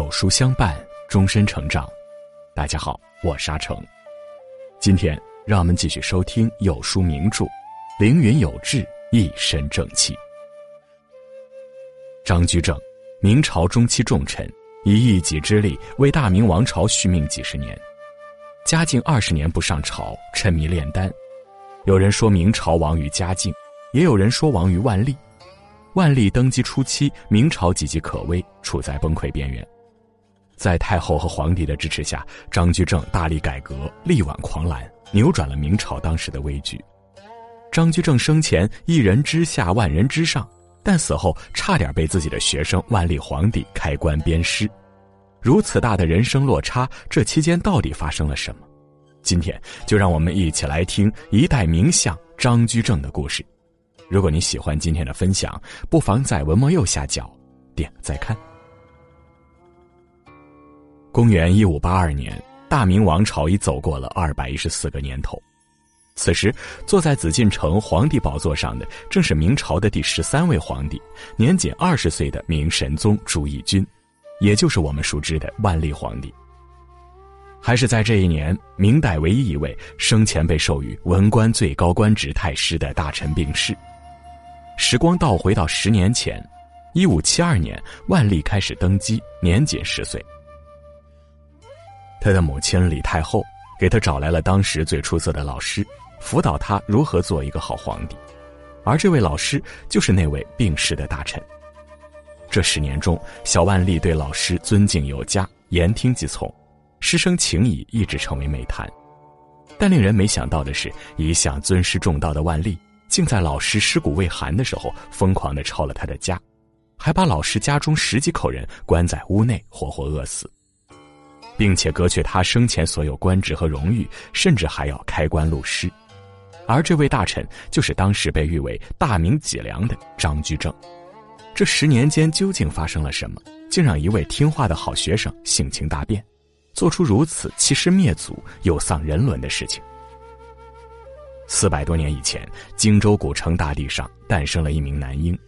有书相伴，终身成长。大家好，我沙成。今天让我们继续收听有书名著《凌云有志，一身正气》。张居正，明朝中期重臣，以一己之力为大明王朝续命几十年，嘉靖二十年不上朝，沉迷炼丹。有人说明朝亡于嘉靖，也有人说亡于万历。万历登基初期，明朝岌岌可危，处在崩溃边缘。在太后和皇帝的支持下，张居正大力改革，力挽狂澜，扭转了明朝当时的危局。张居正生前一人之下，万人之上，但死后差点被自己的学生万历皇帝开棺鞭尸。如此大的人生落差，这期间到底发生了什么？今天就让我们一起来听一代名相张居正的故事。如果你喜欢今天的分享，不妨在文末右下角点个再看。公元一五八二年，大明王朝已走过了二百一十四个年头。此时，坐在紫禁城皇帝宝座上的正是明朝的第十三位皇帝，年仅二十岁的明神宗朱翊钧，也就是我们熟知的万历皇帝。还是在这一年，明代唯一一位生前被授予文官最高官职太师的大臣病逝。时光倒回到十年前，一五七二年，万历开始登基，年仅十岁。他的母亲李太后给他找来了当时最出色的老师，辅导他如何做一个好皇帝。而这位老师就是那位病逝的大臣。这十年中，小万历对老师尊敬有加，言听计从，师生情谊一直成为美谈。但令人没想到的是，一向尊师重道的万历，竟在老师尸骨未寒的时候，疯狂地抄了他的家，还把老师家中十几口人关在屋内，活活饿死。并且割去他生前所有官职和荣誉，甚至还要开棺录尸。而这位大臣就是当时被誉为大明脊梁的张居正。这十年间究竟发生了什么，竟让一位听话的好学生性情大变，做出如此欺师灭祖、又丧人伦的事情？四百多年以前，荆州古城大地上诞生了一名男婴，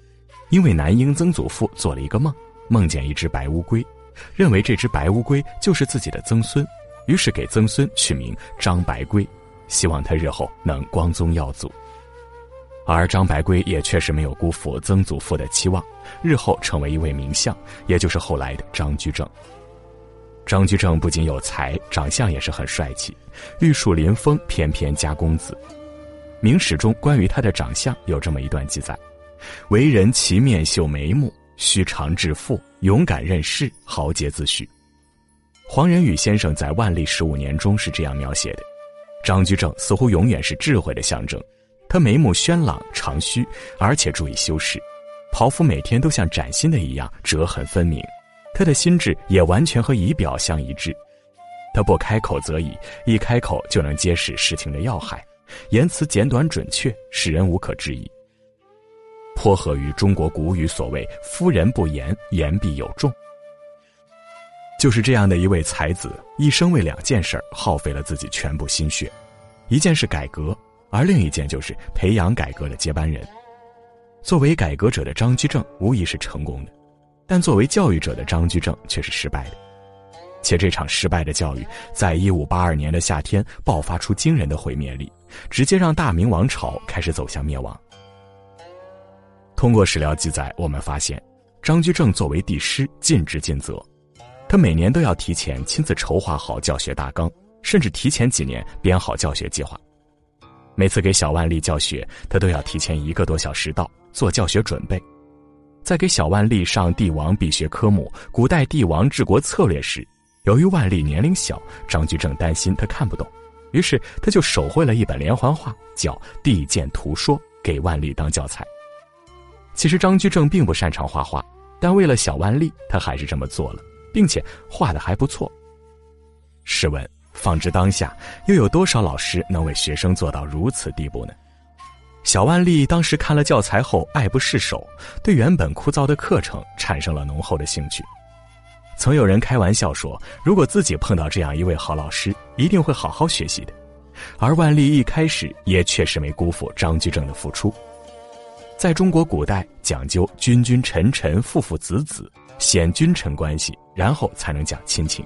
因为男婴曾祖父做了一个梦，梦见一只白乌龟。认为这只白乌龟就是自己的曾孙，于是给曾孙取名张白龟，希望他日后能光宗耀祖。而张白龟也确实没有辜负曾祖父的期望，日后成为一位名相，也就是后来的张居正。张居正不仅有才，长相也是很帅气，玉树临风，翩翩家公子。明史中关于他的长相有这么一段记载：为人齐面秀眉目。虚长致富，勇敢任事，豪杰自诩。黄仁宇先生在《万历十五年》中是这样描写的：张居正似乎永远是智慧的象征。他眉目轩朗，长须，而且注意修饰，袍服每天都像崭新的一样，折痕分明。他的心智也完全和仪表相一致。他不开口则已，一开口就能揭示事情的要害，言辞简短准确，使人无可置疑。颇合于中国古语所谓“夫人不言，言必有重”。就是这样的一位才子，一生为两件事耗费了自己全部心血，一件是改革，而另一件就是培养改革的接班人。作为改革者的张居正无疑是成功的，但作为教育者的张居正却是失败的。且这场失败的教育，在一五八二年的夏天爆发出惊人的毁灭力，直接让大明王朝开始走向灭亡。通过史料记载，我们发现，张居正作为帝师，尽职尽责。他每年都要提前亲自筹划好教学大纲，甚至提前几年编好教学计划。每次给小万历教学，他都要提前一个多小时到，做教学准备。在给小万历上帝王必学科目《古代帝王治国策略》时，由于万历年龄小，张居正担心他看不懂，于是他就手绘了一本连环画，叫《帝鉴图说》，给万历当教材。其实张居正并不擅长画画，但为了小万历，他还是这么做了，并且画的还不错。试问，放之当下，又有多少老师能为学生做到如此地步呢？小万历当时看了教材后，爱不释手，对原本枯燥的课程产生了浓厚的兴趣。曾有人开玩笑说，如果自己碰到这样一位好老师，一定会好好学习的。而万历一开始也确实没辜负张居正的付出。在中国古代，讲究君君臣臣父父子子，先君臣关系，然后才能讲亲情。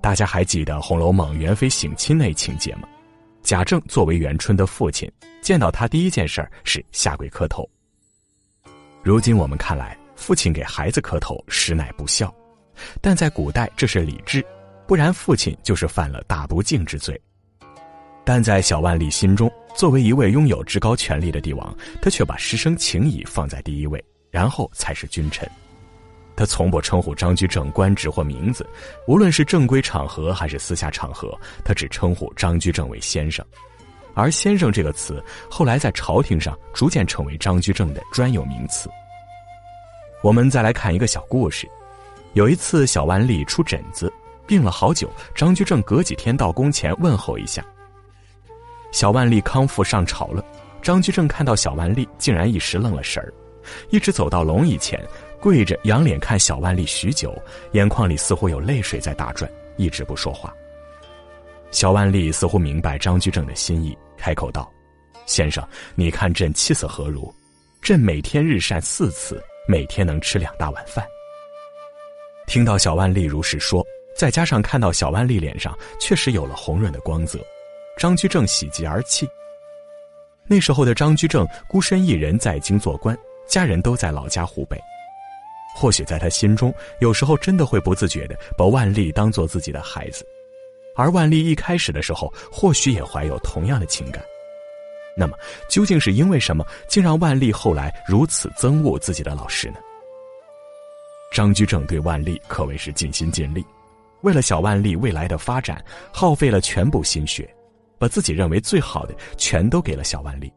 大家还记得《红楼梦》元妃省亲那情节吗？贾政作为元春的父亲，见到他第一件事是下跪磕头。如今我们看来，父亲给孩子磕头实乃不孝，但在古代这是礼制，不然父亲就是犯了大不敬之罪。但在小万历心中，作为一位拥有至高权力的帝王，他却把师生情谊放在第一位，然后才是君臣。他从不称呼张居正官职或名字，无论是正规场合还是私下场合，他只称呼张居正为先生。而“先生”这个词后来在朝廷上逐渐成为张居正的专有名词。我们再来看一个小故事：有一次，小万历出疹子，病了好久，张居正隔几天到宫前问候一下。小万历康复上朝了，张居正看到小万历，竟然一时愣了神儿，一直走到龙椅前。跪着仰脸看小万历许久，眼眶里似乎有泪水在打转，一直不说话。小万历似乎明白张居正的心意，开口道：“先生，你看朕气色何如？朕每天日膳四次，每天能吃两大碗饭。”听到小万历如实说，再加上看到小万历脸上确实有了红润的光泽，张居正喜极而泣。那时候的张居正孤身一人在京做官，家人都在老家湖北。或许在他心中，有时候真的会不自觉的把万历当做自己的孩子，而万历一开始的时候，或许也怀有同样的情感。那么，究竟是因为什么，竟让万历后来如此憎恶自己的老师呢？张居正对万历可谓是尽心尽力，为了小万历未来的发展，耗费了全部心血，把自己认为最好的全都给了小万历。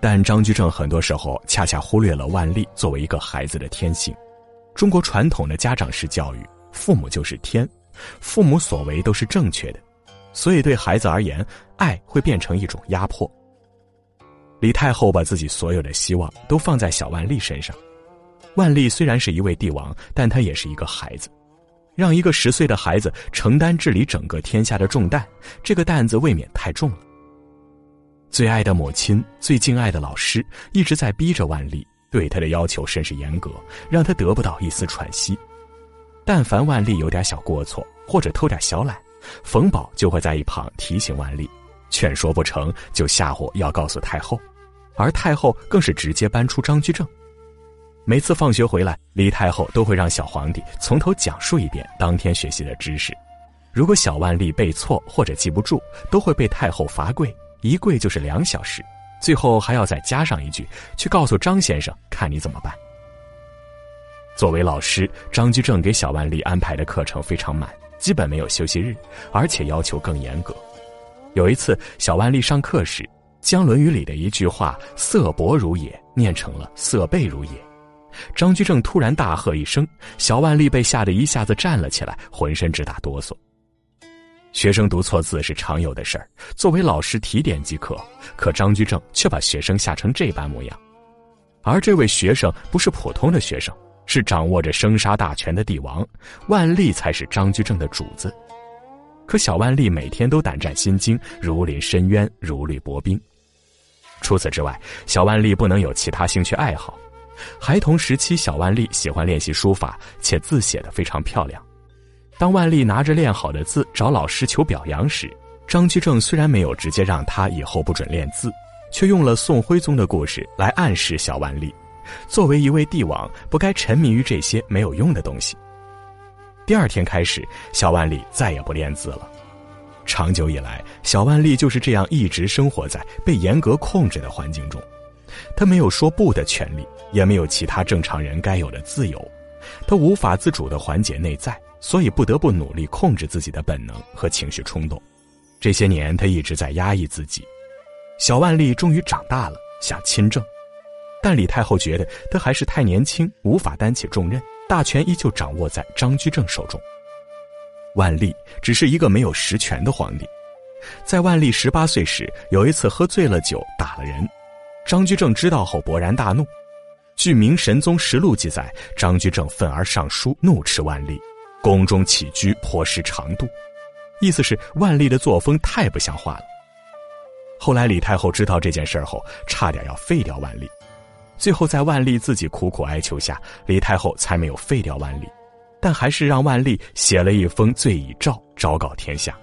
但张居正很多时候恰恰忽略了万历作为一个孩子的天性。中国传统的家长式教育，父母就是天，父母所为都是正确的，所以对孩子而言，爱会变成一种压迫。李太后把自己所有的希望都放在小万历身上，万历虽然是一位帝王，但他也是一个孩子，让一个十岁的孩子承担治理整个天下的重担，这个担子未免太重了。最爱的母亲，最敬爱的老师，一直在逼着万历。对他的要求甚是严格，让他得不到一丝喘息。但凡万历有点小过错，或者偷点小懒，冯宝就会在一旁提醒万历，劝说不成就吓唬要告诉太后，而太后更是直接搬出张居正。每次放学回来，李太后都会让小皇帝从头讲述一遍当天学习的知识。如果小万历背错或者记不住，都会被太后罚跪，一跪就是两小时。最后还要再加上一句：“去告诉张先生，看你怎么办。”作为老师，张居正给小万历安排的课程非常满，基本没有休息日，而且要求更严格。有一次，小万历上课时，将《论语》里的一句话“色薄如也”念成了“色背如也”，张居正突然大喝一声，小万历被吓得一下子站了起来，浑身直打哆嗦。学生读错字是常有的事儿，作为老师提点即可。可张居正却把学生吓成这般模样，而这位学生不是普通的学生，是掌握着生杀大权的帝王，万历才是张居正的主子。可小万历每天都胆战心惊，如临深渊，如履薄冰。除此之外，小万历不能有其他兴趣爱好。孩童时期，小万历喜欢练习书法，且字写得非常漂亮。当万历拿着练好的字找老师求表扬时，张居正虽然没有直接让他以后不准练字，却用了宋徽宗的故事来暗示小万历，作为一位帝王，不该沉迷于这些没有用的东西。第二天开始，小万历再也不练字了。长久以来，小万历就是这样一直生活在被严格控制的环境中，他没有说不的权利，也没有其他正常人该有的自由，他无法自主的缓解内在。所以不得不努力控制自己的本能和情绪冲动，这些年他一直在压抑自己。小万历终于长大了，想亲政，但李太后觉得他还是太年轻，无法担起重任，大权依旧掌握在张居正手中。万历只是一个没有实权的皇帝，在万历十八岁时，有一次喝醉了酒打了人，张居正知道后勃然大怒。据《明神宗实录》记载，张居正愤而上书，怒斥万历。宫中起居颇失长度，意思是万历的作风太不像话了。后来李太后知道这件事后，差点要废掉万历，最后在万历自己苦苦哀求下，李太后才没有废掉万历，但还是让万历写了一封罪已诏，昭告天下。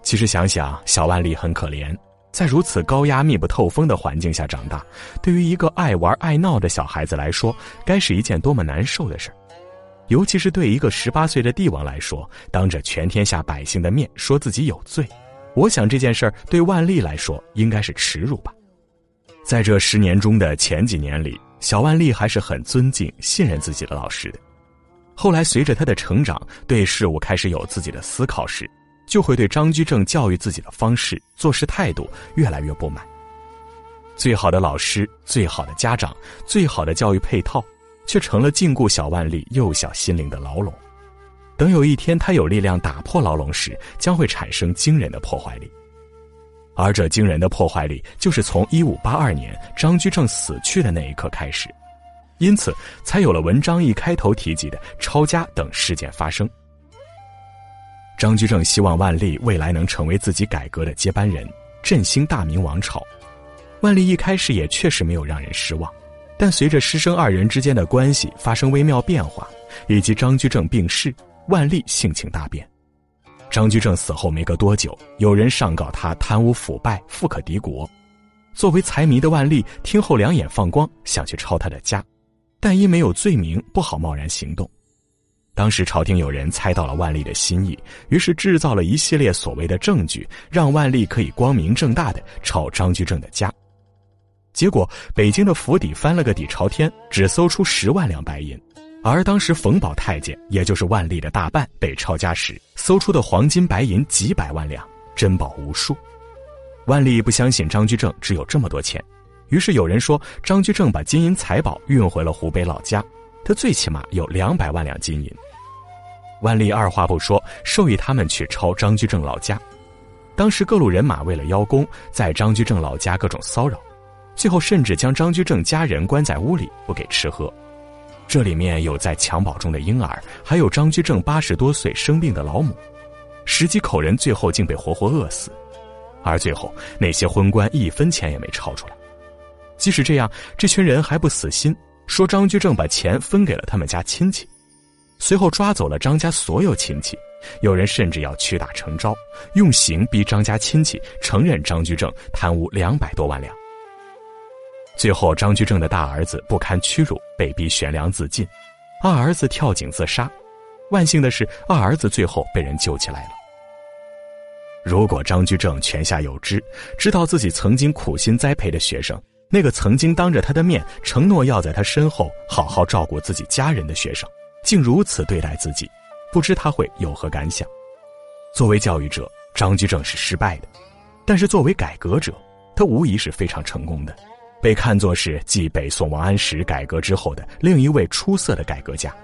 其实想想，小万历很可怜，在如此高压、密不透风的环境下长大，对于一个爱玩爱闹的小孩子来说，该是一件多么难受的事尤其是对一个十八岁的帝王来说，当着全天下百姓的面说自己有罪，我想这件事儿对万历来说应该是耻辱吧。在这十年中的前几年里，小万历还是很尊敬、信任自己的老师的。后来随着他的成长，对事物开始有自己的思考时，就会对张居正教育自己的方式、做事态度越来越不满。最好的老师、最好的家长、最好的教育配套。却成了禁锢小万历幼小心灵的牢笼。等有一天他有力量打破牢笼时，将会产生惊人的破坏力。而这惊人的破坏力，就是从一五八二年张居正死去的那一刻开始，因此才有了文章一开头提及的抄家等事件发生。张居正希望万历未来能成为自己改革的接班人，振兴大明王朝。万历一开始也确实没有让人失望。但随着师生二人之间的关系发生微妙变化，以及张居正病逝，万历性情大变。张居正死后没隔多久，有人上告他贪污腐败、富可敌国。作为财迷的万历听后两眼放光，想去抄他的家，但因没有罪名，不好贸然行动。当时朝廷有人猜到了万历的心意，于是制造了一系列所谓的证据，让万历可以光明正大的抄张居正的家。结果，北京的府邸翻了个底朝天，只搜出十万两白银，而当时冯保太监，也就是万历的大办，被抄家时，搜出的黄金白银几百万两，珍宝无数。万历不相信张居正只有这么多钱，于是有人说张居正把金银财宝运回了湖北老家，他最起码有两百万两金银。万历二话不说，授意他们去抄张居正老家。当时各路人马为了邀功，在张居正老家各种骚扰。最后甚至将张居正家人关在屋里不给吃喝，这里面有在襁褓中的婴儿，还有张居正八十多岁生病的老母，十几口人最后竟被活活饿死，而最后那些昏官一分钱也没抄出来。即使这样，这群人还不死心，说张居正把钱分给了他们家亲戚，随后抓走了张家所有亲戚，有人甚至要屈打成招，用刑逼张家亲戚承认张居正贪污两百多万两。最后，张居正的大儿子不堪屈辱，被逼悬梁自尽；二儿子跳井自杀。万幸的是，二儿子最后被人救起来了。如果张居正泉下有知，知道自己曾经苦心栽培的学生，那个曾经当着他的面承诺要在他身后好好照顾自己家人的学生，竟如此对待自己，不知他会有何感想？作为教育者，张居正是失败的；但是作为改革者，他无疑是非常成功的。被看作是继北宋王安石改革之后的另一位出色的改革家。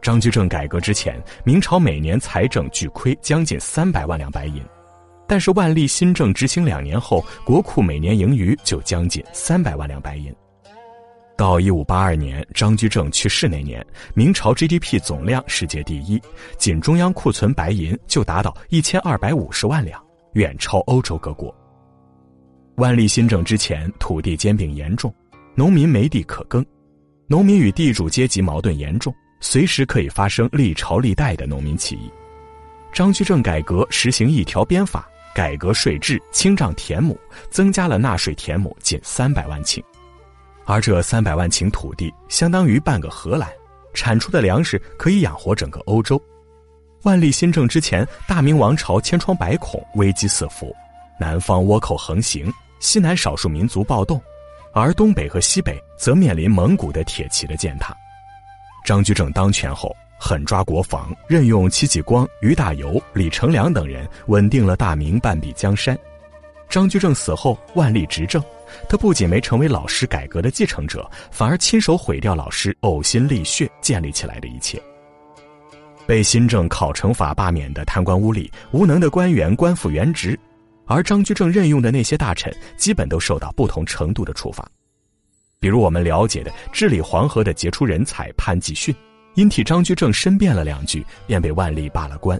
张居正改革之前，明朝每年财政巨亏将近三百万两白银，但是万历新政执行两年后，国库每年盈余就将近三百万两白银。到一五八二年，张居正去世那年，明朝 GDP 总量世界第一，仅中央库存白银就达到一千二百五十万两，远超欧洲各国。万历新政之前，土地兼并严重，农民没地可耕，农民与地主阶级矛盾严重，随时可以发生历朝历代的农民起义。张居正改革实行一条鞭法，改革税制，清账田亩，增加了纳税田亩近三百万顷，而这三百万顷土地相当于半个荷兰，产出的粮食可以养活整个欧洲。万历新政之前，大明王朝千疮百孔，危机四伏，南方倭寇横行。西南少数民族暴动，而东北和西北则面临蒙古的铁骑的践踏。张居正当权后，狠抓国防，任用戚继光、俞大猷、李成梁等人，稳定了大明半壁江山。张居正死后，万历执政，他不仅没成为老师改革的继承者，反而亲手毁掉老师呕心沥血建立起来的一切。被新政考成法罢免的贪官污吏、无能的官员，官复原职。而张居正任用的那些大臣，基本都受到不同程度的处罚，比如我们了解的治理黄河的杰出人才潘季训，因替张居正申辩了两句，便被万历罢了官；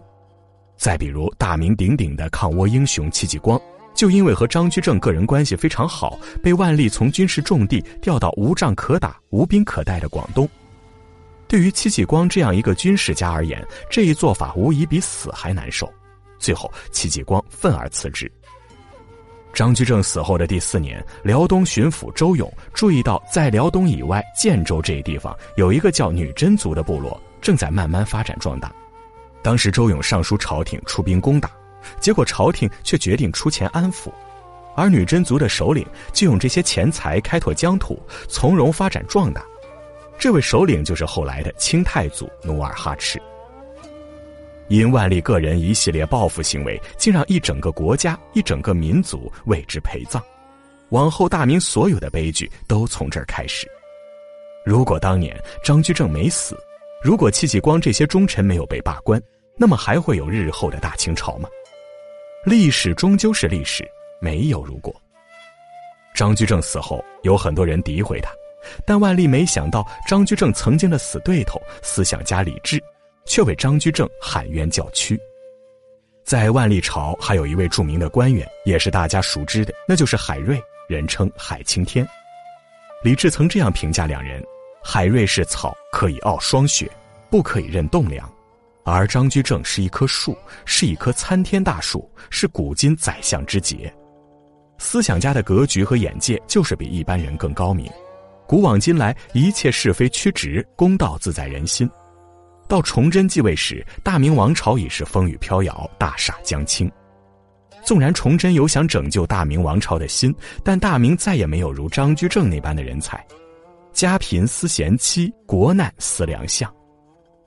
再比如大名鼎鼎的抗倭英雄戚继光，就因为和张居正个人关系非常好，被万历从军事重地调到无仗可打、无兵可待的广东。对于戚继光这样一个军事家而言，这一做法无疑比死还难受。最后，戚继光愤而辞职。张居正死后的第四年，辽东巡抚周勇注意到，在辽东以外建州这一地方，有一个叫女真族的部落正在慢慢发展壮大。当时，周勇上书朝廷出兵攻打。结果朝廷却决定出钱安抚，而女真族的首领就用这些钱财开拓疆土，从容发展壮大。这位首领就是后来的清太祖努尔哈赤。因万历个人一系列报复行为，竟让一整个国家、一整个民族为之陪葬。往后大明所有的悲剧都从这儿开始。如果当年张居正没死，如果戚继光这些忠臣没有被罢官，那么还会有日后的大清朝吗？历史终究是历史，没有如果。张居正死后，有很多人诋毁他，但万历没想到，张居正曾经的死对头思想家李治，却为张居正喊冤叫屈。在万历朝，还有一位著名的官员，也是大家熟知的，那就是海瑞，人称海青天。李治曾这样评价两人：海瑞是草，可以傲霜雪，不可以任栋梁。而张居正是一棵树，是一棵参天大树，是古今宰相之杰。思想家的格局和眼界就是比一般人更高明。古往今来，一切是非曲直，公道自在人心。到崇祯继位时，大明王朝已是风雨飘摇，大厦将倾。纵然崇祯有想拯救大明王朝的心，但大明再也没有如张居正那般的人才。家贫思贤妻，国难思良相。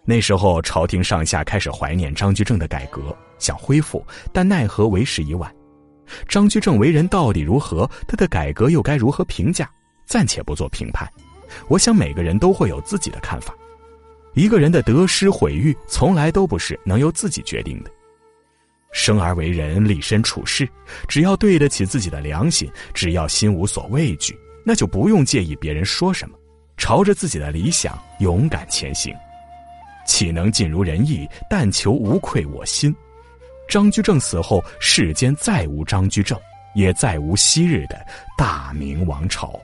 那时候，朝廷上下开始怀念张居正的改革，想恢复，但奈何为时已晚。张居正为人到底如何？他的改革又该如何评价？暂且不做评判。我想每个人都会有自己的看法。一个人的得失毁誉，从来都不是能由自己决定的。生而为人，立身处世，只要对得起自己的良心，只要心无所畏惧，那就不用介意别人说什么，朝着自己的理想勇敢前行。岂能尽如人意？但求无愧我心。张居正死后，世间再无张居正，也再无昔日的大明王朝。